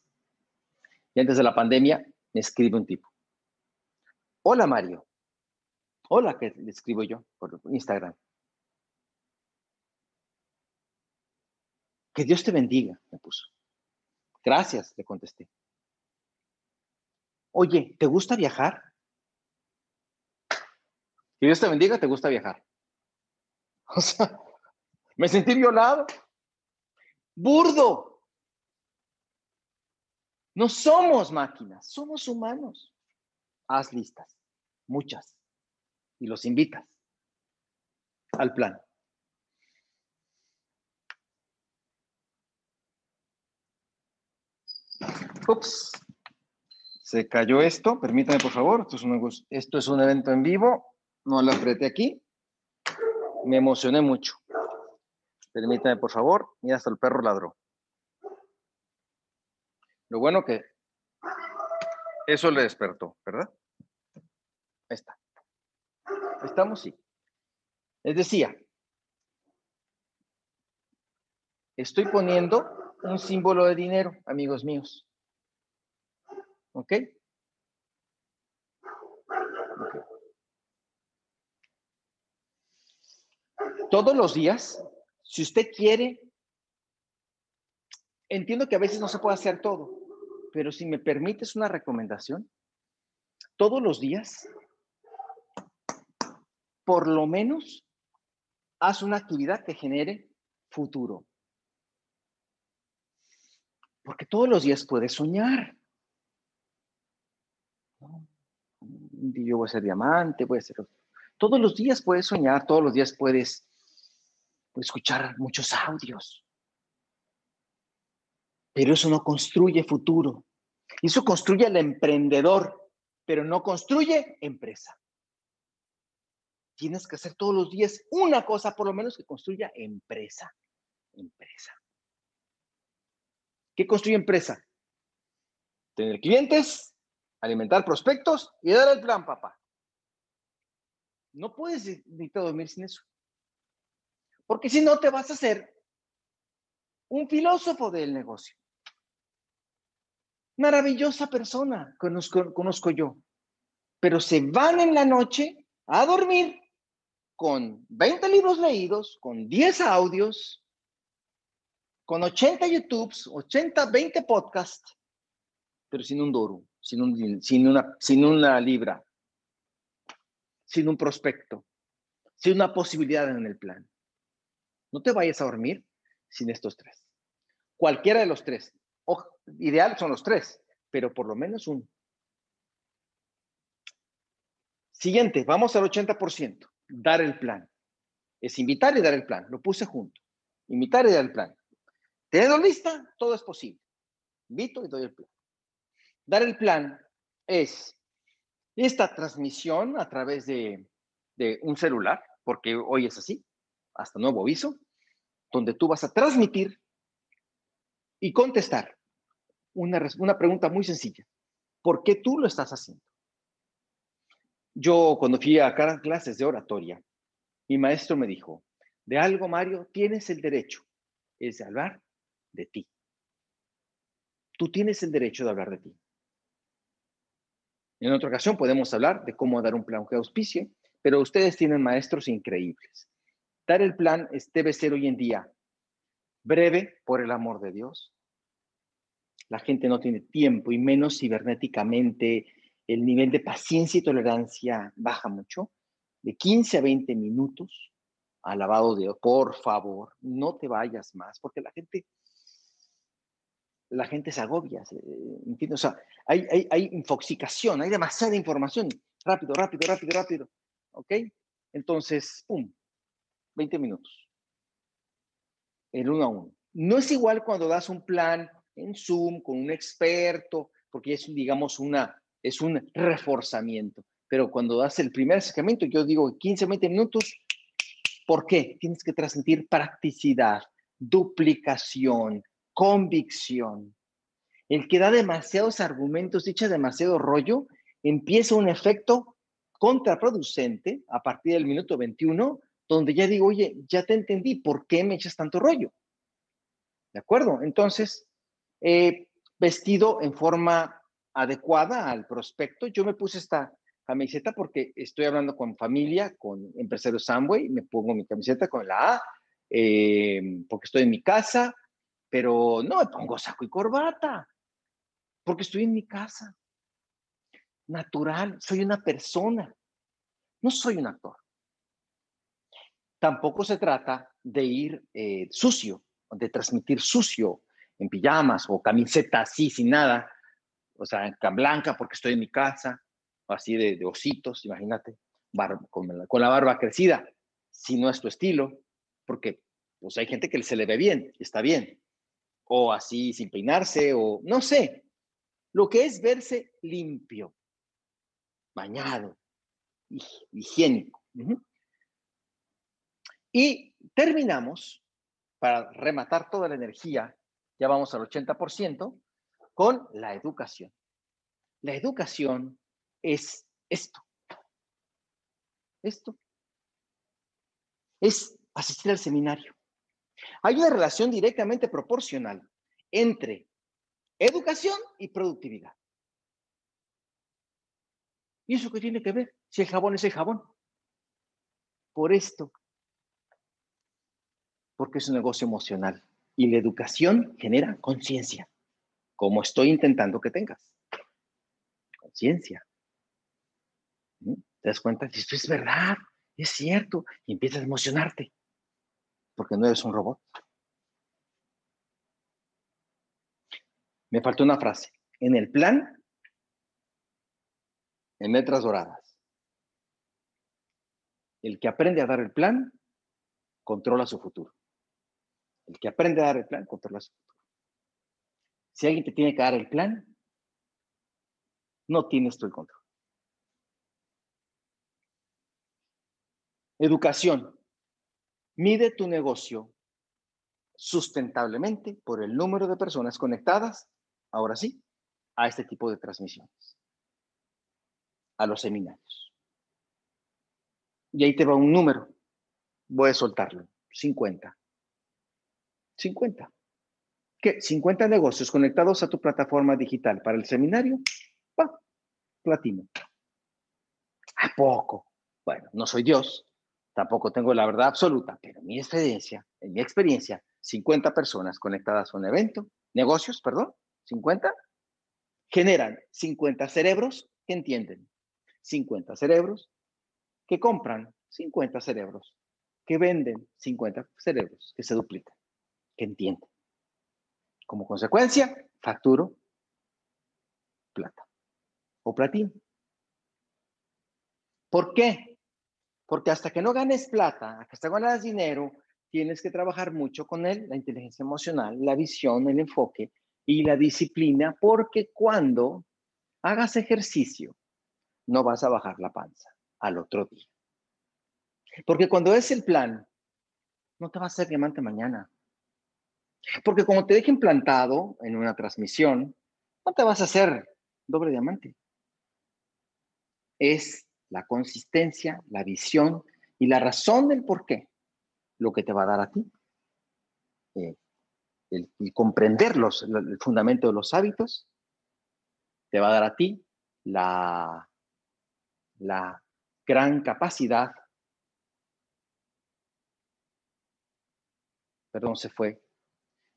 Y antes de la pandemia me escribe un tipo. Hola Mario. Hola, que le escribo yo por Instagram. Que Dios te bendiga, me puso. Gracias, le contesté. Oye, ¿te gusta viajar? Que Dios te bendiga, ¿te gusta viajar? O sea, me sentí violado. Burdo. No somos máquinas, somos humanos. Haz listas, muchas, y los invitas al plan. Ups, se cayó esto. Permítame, por favor. Esto es, un, evento en vivo. No lo apreté aquí. Me emocioné mucho. Permítame, por favor. Mira, hasta el perro ladró. Lo bueno que eso le despertó, ¿verdad? Ahí está. Estamos, sí. Les decía, estoy poniendo un símbolo de dinero, amigos míos. ¿Ok? Todos los días si usted quiere, entiendo que a veces no se puede hacer todo, pero si me permites una recomendación, todos los días, por lo menos, haz una actividad que genere futuro. Porque todos los días puedes soñar. Yo voy a ser diamante, voy a ser... Todos los días puedes soñar, todos los días puedes escuchar muchos audios. Pero eso no construye futuro. Eso construye al emprendedor, pero no construye empresa. Tienes que hacer todos los días una cosa, por lo menos, que construya empresa. Empresa. ¿Qué construye empresa? Tener clientes, alimentar prospectos y dar el plan, papá. No puedes ni dormir sin eso. Porque si no, te vas a hacer un filósofo del negocio. Maravillosa persona, conozco, conozco yo. Pero se van en la noche a dormir con 20 libros leídos, con 10 audios, con 80 YouTubes, 80, 20 podcasts, pero sin un duro, sin, sin, una, sin una libra, sin un prospecto, sin una posibilidad en el plan. No te vayas a dormir sin estos tres. Cualquiera de los tres. O, ideal son los tres, pero por lo menos uno. Siguiente, vamos al 80%. Dar el plan. Es invitar y dar el plan. Lo puse junto. Invitar y dar el plan. Teniendo lista, todo es posible. Invito y doy el plan. Dar el plan es esta transmisión a través de, de un celular, porque hoy es así hasta nuevo aviso, donde tú vas a transmitir y contestar una, una pregunta muy sencilla. ¿Por qué tú lo estás haciendo? Yo cuando fui a clases de oratoria, mi maestro me dijo, de algo, Mario, tienes el derecho, es de hablar de ti. Tú tienes el derecho de hablar de ti. En otra ocasión podemos hablar de cómo dar un plan que auspicie, pero ustedes tienen maestros increíbles. Dar el plan debe ser hoy en día breve, por el amor de Dios. La gente no tiene tiempo y menos cibernéticamente el nivel de paciencia y tolerancia baja mucho. De 15 a 20 minutos, alabado de por favor, no te vayas más, porque la gente la gente se agobia, ¿entiendes? O sea, hay, hay, hay infoxicación, hay demasiada información, rápido, rápido, rápido, rápido, ¿ok? Entonces, ¡pum! 20 minutos, el uno a uno. No es igual cuando das un plan en Zoom con un experto, porque es, digamos, una, es un reforzamiento. Pero cuando das el primer acercamiento, yo digo 15, 20 minutos, ¿por qué? Tienes que transmitir practicidad, duplicación, convicción. El que da demasiados argumentos, echa demasiado rollo, empieza un efecto contraproducente a partir del minuto 21, donde ya digo, oye, ya te entendí, ¿por qué me echas tanto rollo? ¿De acuerdo? Entonces, eh, vestido en forma adecuada al prospecto, yo me puse esta camiseta porque estoy hablando con familia, con empresarios Samway, me pongo mi camiseta con la A, eh, porque estoy en mi casa, pero no me pongo saco y corbata, porque estoy en mi casa. Natural, soy una persona, no soy un actor. Tampoco se trata de ir eh, sucio, de transmitir sucio en pijamas o camiseta así, sin nada, o sea, en blanca porque estoy en mi casa, o así de, ositos, imagínate, con, la, barba crecida, si no es tu estilo, porque pues hay gente que se le ve bien está bien, o así sin peinarse, o no sé, lo que es verse limpio, bañado, higiénico. Y terminamos, para rematar toda la energía, ya vamos al 80%, con la educación. La educación es esto. Esto. Es asistir al seminario. Hay una relación directamente proporcional entre educación y productividad. ¿Y eso qué tiene que ver? Si el jabón es el jabón. Por esto. Porque es un negocio emocional. Y la educación genera conciencia, como estoy intentando que tengas. Conciencia. ¿Mm? ¿Te das cuenta? Esto es verdad, es cierto. Y empiezas a emocionarte porque no eres un robot. Me faltó una frase. En el plan, en letras doradas. El que aprende a dar el plan, controla su futuro. El que aprende a dar el plan, controla su futuro. Si alguien te tiene que dar el plan, no tienes tú el control. Educación. Mide tu negocio sustentablemente por el número de personas conectadas, ahora sí, a este tipo de transmisiones, a los seminarios. Y ahí te va un número. Voy a soltarlo. 50. 50. ¿Qué? 50 negocios conectados a tu plataforma digital para el seminario. Va, platino. ¿A poco? Bueno, no soy Dios, Tampoco tengo la verdad absoluta, pero en mi experiencia, en mi experiencia, 50 personas conectadas a un evento, negocios, perdón, 50, generan 50 cerebros que entienden, 50 cerebros que compran, 50 cerebros que venden, 50 cerebros que se duplican, que entienden. Como consecuencia, facturo plata o platino. ¿Por qué? Porque hasta que no ganes plata, hasta que ganes dinero, tienes que trabajar mucho con él, la inteligencia emocional, la visión, el enfoque y la disciplina, porque cuando hagas ejercicio, no vas a bajar la panza al otro día. Porque cuando es el plan, no te va a hacer diamante mañana. Porque como te dejen plantado en una transmisión, no te vas a hacer doble diamante. Es la consistencia, la visión y la razón del por qué, lo que te va a dar a ti. Eh, el, comprender los, el fundamento de los hábitos te va a dar a ti la, la gran capacidad, perdón, se fue,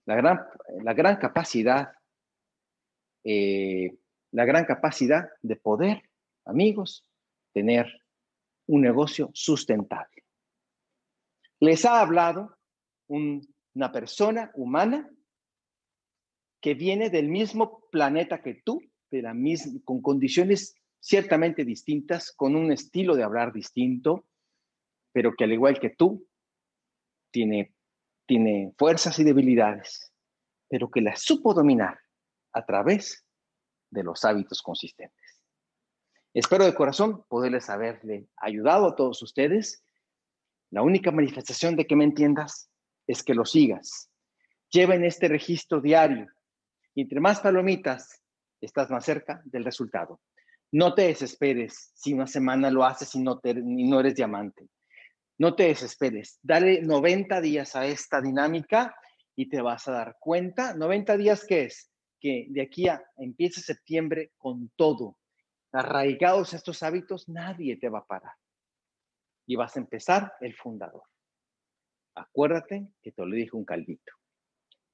la gran, la gran capacidad, eh, la gran capacidad de poder, amigos, tener un negocio sustentable. Les ha hablado una persona humana que viene del mismo planeta que tú, de la misma, con condiciones ciertamente distintas, con un estilo de hablar distinto, pero que al igual que tú, tiene, tiene fuerzas y debilidades, pero que las supo dominar a través de los hábitos consistentes. Espero de corazón poderles haberle ayudado a todos ustedes. La única manifestación de que me entiendas es que lo sigas. Lleven este registro diario y entre más palomitas, estás más cerca del resultado. No te desesperes si una semana lo haces y no, no eres diamante. No te desesperes. Dale 90 días a esta dinámica y te vas a dar cuenta. ¿90 días qué es? Que de aquí a empieza septiembre con todo. Arraigados estos hábitos, nadie te va a parar. Y vas a empezar el fundador. Acuérdate que te lo dije un caldito.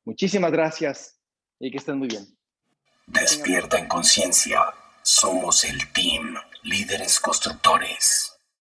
Muchísimas gracias y que estén muy bien. Despierta en conciencia. Somos el team, líderes constructores.